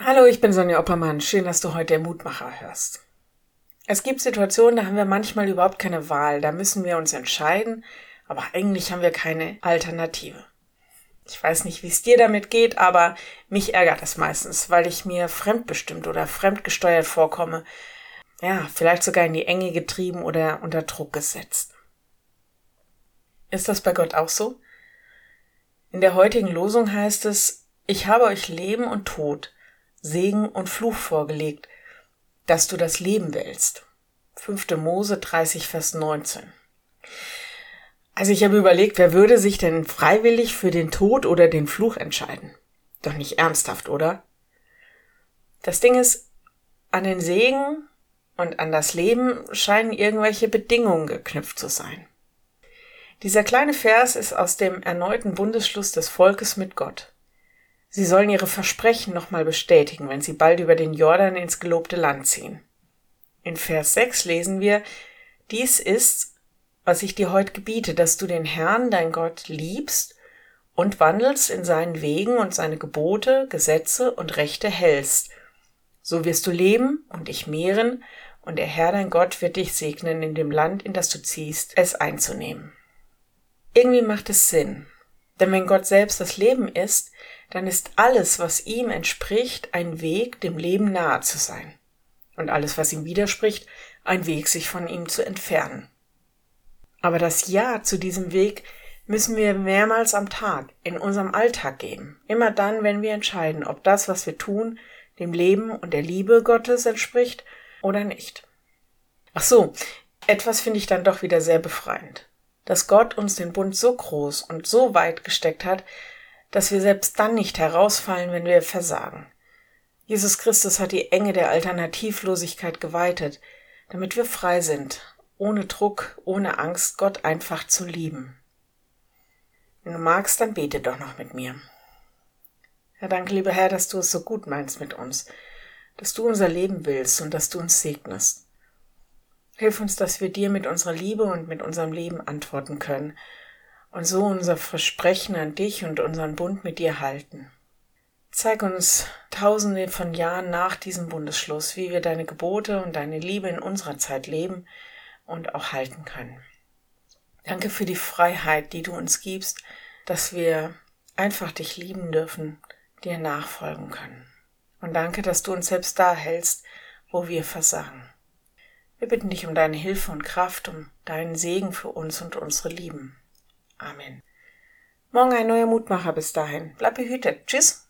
Hallo, ich bin Sonja Oppermann. Schön, dass du heute der Mutmacher hörst. Es gibt Situationen, da haben wir manchmal überhaupt keine Wahl. Da müssen wir uns entscheiden, aber eigentlich haben wir keine Alternative. Ich weiß nicht, wie es dir damit geht, aber mich ärgert das meistens, weil ich mir fremdbestimmt oder fremdgesteuert vorkomme. Ja, vielleicht sogar in die Enge getrieben oder unter Druck gesetzt. Ist das bei Gott auch so? In der heutigen Losung heißt es, ich habe euch Leben und Tod, Segen und Fluch vorgelegt, dass du das Leben wählst. 5. Mose 30, Vers 19. Also ich habe überlegt, wer würde sich denn freiwillig für den Tod oder den Fluch entscheiden? Doch nicht ernsthaft, oder? Das Ding ist, an den Segen und an das Leben scheinen irgendwelche Bedingungen geknüpft zu sein. Dieser kleine Vers ist aus dem erneuten Bundesschluss des Volkes mit Gott. Sie sollen ihre Versprechen nochmal bestätigen, wenn sie bald über den Jordan ins gelobte Land ziehen. In Vers 6 lesen wir, dies ist, was ich dir heute gebiete, dass du den Herrn, dein Gott, liebst und wandelst in seinen Wegen und seine Gebote, Gesetze und Rechte hältst. So wirst du leben und dich mehren, und der Herr, dein Gott, wird dich segnen in dem Land, in das du ziehst, es einzunehmen. Irgendwie macht es Sinn, denn wenn Gott selbst das Leben ist, dann ist alles, was ihm entspricht, ein Weg, dem Leben nahe zu sein. Und alles, was ihm widerspricht, ein Weg, sich von ihm zu entfernen. Aber das Ja zu diesem Weg müssen wir mehrmals am Tag in unserem Alltag geben. Immer dann, wenn wir entscheiden, ob das, was wir tun, dem Leben und der Liebe Gottes entspricht oder nicht. Ach so, etwas finde ich dann doch wieder sehr befreiend dass Gott uns den Bund so groß und so weit gesteckt hat, dass wir selbst dann nicht herausfallen, wenn wir versagen. Jesus Christus hat die Enge der Alternativlosigkeit geweitet, damit wir frei sind, ohne Druck, ohne Angst, Gott einfach zu lieben. Wenn du magst, dann bete doch noch mit mir. Herr, danke, lieber Herr, dass du es so gut meinst mit uns, dass du unser Leben willst und dass du uns segnest. Hilf uns, dass wir dir mit unserer Liebe und mit unserem Leben antworten können und so unser Versprechen an dich und unseren Bund mit dir halten. Zeig uns tausende von Jahren nach diesem Bundesschluss, wie wir deine Gebote und deine Liebe in unserer Zeit leben und auch halten können. Danke für die Freiheit, die du uns gibst, dass wir einfach dich lieben dürfen, dir nachfolgen können. Und danke, dass du uns selbst da hältst, wo wir versagen. Wir bitten dich um deine Hilfe und Kraft, um deinen Segen für uns und unsere Lieben. Amen. Morgen ein neuer Mutmacher bis dahin. Bleib behütet. Tschüss.